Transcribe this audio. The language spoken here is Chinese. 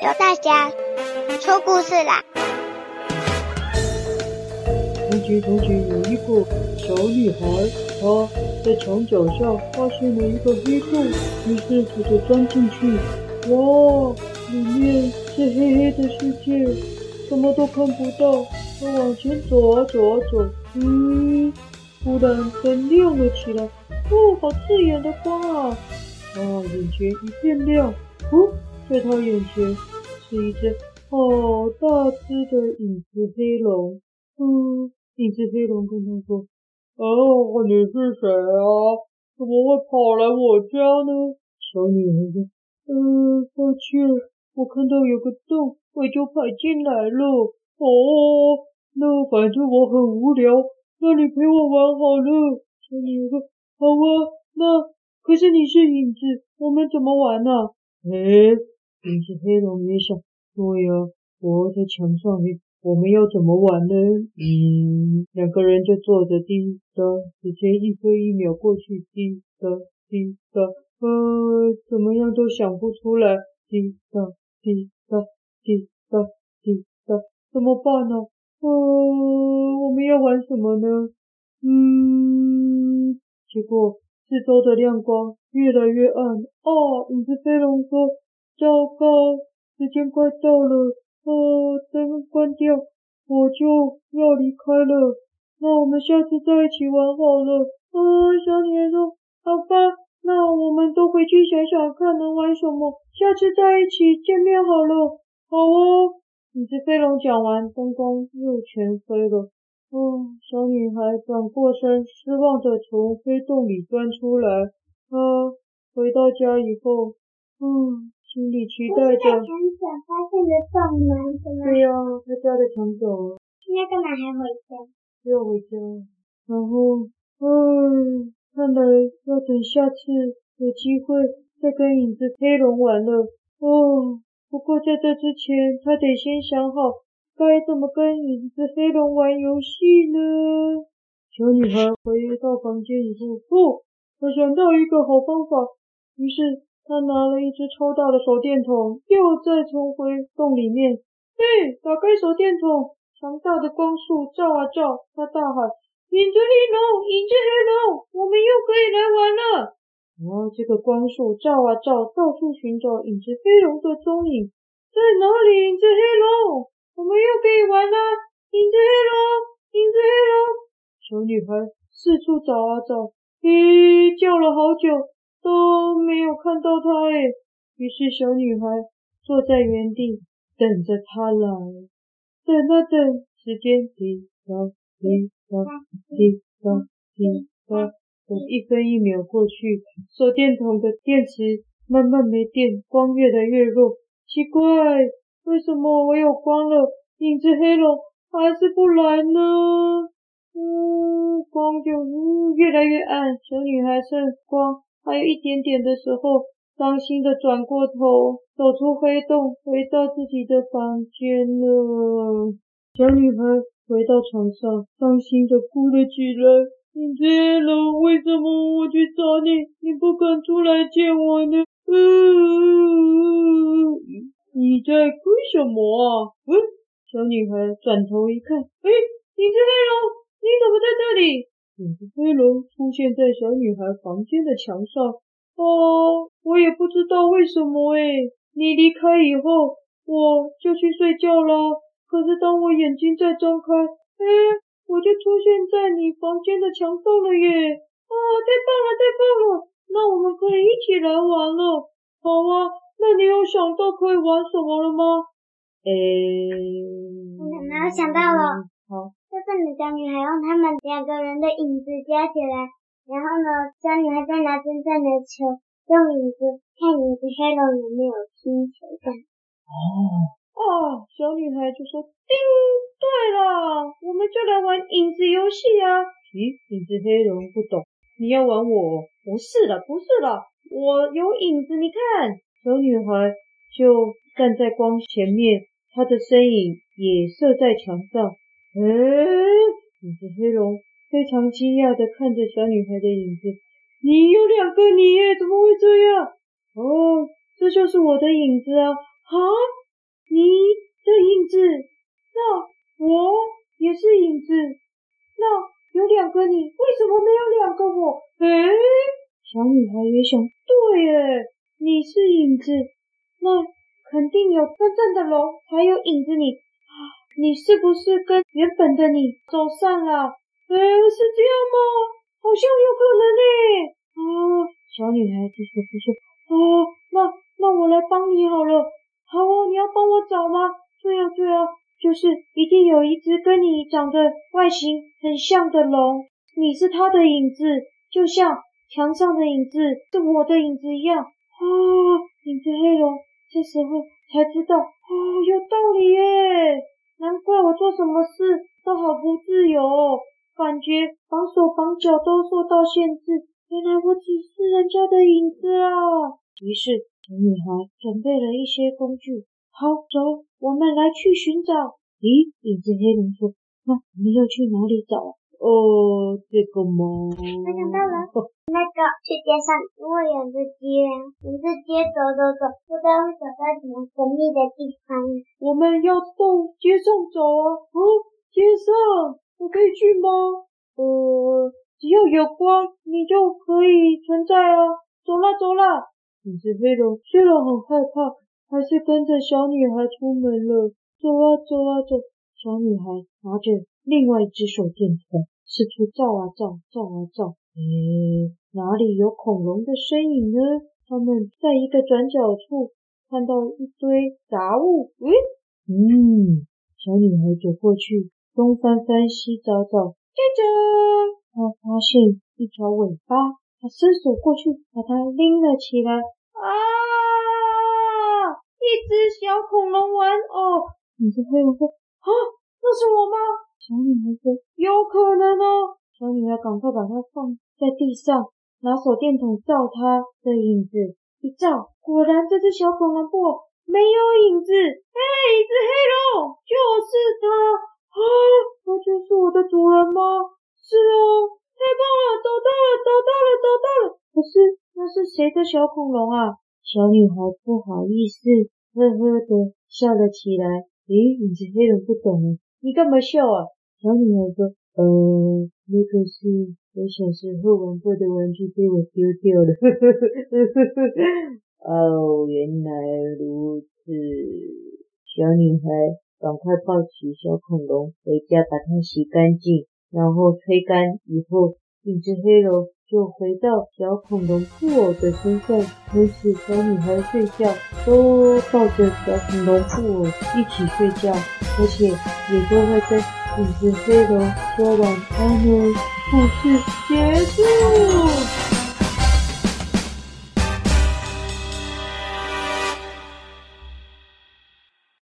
由大家说故事啦。从前从前有一个小女孩，她在墙角下发现了一个黑洞，于是她就钻进去。哇，里面是黑黑的世界，什么都看不到。她往前走啊走啊走，嗯，突然灯亮了起来。哦，好刺眼的光啊！啊，眼前一片亮。哦，在他眼前是一只好大只的影子黑龙。嗯。影子黑龙跟他说：“哦，你是谁？啊？怎么会跑来我家呢？”小女孩说：“嗯，抱歉，我看到有个洞，我就跑进来了。哦，那反正我很无聊，那你陪我玩好了。”小女孩说：“好啊，那可是你是影子，我们怎么玩呢？”哎，影子黑龙也想：“对呀，我在墙上面。”我们要怎么玩呢？嗯，两个人就坐着滴答，时间一分一秒过去，滴答滴答，呃，怎么样都想不出来，滴答滴答滴答滴答，怎么办呢？呃，我们要玩什么呢？嗯，结果四周的亮光越来越暗，哦，影子飞龙说：“糟糕，时间快到了。”哦，灯关掉，我就要离开了。那我们下次再一起玩好了。嗯，小女孩说：“好吧，那我们都回去想想看能玩什么，下次再一起见面好了。”好哦。影子飞龙讲完，灯光又全黑了。哦，小女孩转过身，失望地从黑洞里钻出来。啊，回到家以后，嗯。心里期待着。墙角发现的洞吗？对呀，他家的墙角。现在干嘛还回家？要回家。然后，嗯，看来要等下次有机会再跟影子黑龙玩了。哦，不过在这之前，他得先想好该怎么跟影子黑龙玩游戏呢。小女孩回到房间以后，哦，她想到一个好方法，于是。他拿了一只超大的手电筒，又再冲回洞里面。嘿，打开手电筒，强大的光束照啊照，他大喊：“影子黑龙，影子黑龙，我们又可以来玩了！”哇，这个光束照啊照，到处寻找影子黑龙的踪影，在哪里？影子黑龙，我们又可以玩了！影子黑龙，影子黑龙，小女孩四处找啊找，嘿，叫了好久。都没有看到他哎，于是小女孩坐在原地等着他来，等啊等，时间滴答滴答滴答滴答，等一分一秒过去，手电筒的电池慢慢没电，光越来越弱。奇怪，为什么我有光了，影子黑龙还是不来呢？嗯，光就越来越暗，小女孩剩光。还有一点点的时候，伤心的转过头，走出黑洞，回到自己的房间了。小女孩回到床上，伤心的哭了起来。影子黑龙，为什么我去找你，你不肯出来见我呢？嗯，你在哭什么啊？嗯，小女孩转头一看，哎，影子黑龙，你怎么在这里？影子黑龙出现在小女孩房间的墙上。哦，我也不知道为什么诶，你离开以后，我就去睡觉了。可是当我眼睛再睁开，哎，我就出现在你房间的墙上了耶！啊，太棒了，太棒了！那我们可以一起来玩了。好啊，那你有想到可以玩什么了吗？诶，我没有想到了。好。就是你小女孩用他们两个人的影子加起来，然后呢，小女孩再拿真正的球用影子看影子黑龙有没有星球感。哦哦，小女孩就说：“叮，对了，我们就来玩影子游戏啊！”咦，影子黑龙不懂，你要玩我？不是的，不是的，我有影子，你看。小女孩就站在光前面，她的身影也射在墙上。哎，影子黑龙非常惊讶地看着小女孩的影子。你有两个你耶？怎么会这样？哦，这就是我的影子啊！啊，你的影子，那我也是影子，那有两个你，为什么没有两个我？诶，小女孩也想，对耶，你是影子，那肯定有真正的龙，还有影子你。你是不是跟原本的你走散了？哎，是这样吗？好像有可能呢。啊，小女孩低头不说。哦，那那我来帮你好了。好哦，你要帮我找吗？对啊，对啊，就是一定有一只跟你长得外形很像的龙，你是它的影子，就像墙上的影子是我的影子一样。啊，影子黑龙，这时候才知道，啊，有道理耶。难怪我做什么事都好不自由哦，感觉绑手绑脚都受到限制。原来我只是人家的影子啊！于是小女孩准备了一些工具。好，走，我们来去寻找。咦，影子黑龙说：“那我们要去哪里找？”哦，这个吗？我想到了，那个去街上，如果有只街，沿着街走走走，不知道会走到什么神秘的地方。我们要到街上走啊！哦，街上，我可以去吗？呃，只要有光，你就可以存在啊！走啦走啦！影子黑龙虽然很害怕，还是跟着小女孩出门了。走啊走啊走！小女孩拿着。另外一只手电筒四处照啊照，照啊照，诶，哪里有恐龙的身影呢？他们在一个转角处看到一堆杂物，诶，嗯，小女孩走过去，东翻翻西找找，接着她发现一条尾巴，她伸手过去把它拎了起来，啊，一只小恐龙玩偶，你这黑龙说，啊，那是我吗？小女孩说：“有可能哦。”小女孩赶快把它放在地上，拿手电筒照它的影子，一照，果然这只小恐龙布偶没有影子。哎，影子黑龙，就是它啊！它就是我的主人吗？是哦，太棒了，找到了，找到了，找到了。可是那是谁的小恐龙啊？小女孩不好意思，呵呵的笑了起来。咦，影子黑龙不懂了，你干嘛笑啊？小女孩说：“呃，那个是我小时候玩过的玩具，被我丢掉了。”哦，原来如此。小女孩赶快抱起小恐龙回家，把它洗干净，然后吹干以后，一只黑龙就回到小恐龙布偶的身上。从此，小女孩睡觉都抱着小恐龙布偶一起睡觉，而且也都会跟。影子黑龙说晚安喽，故事结束。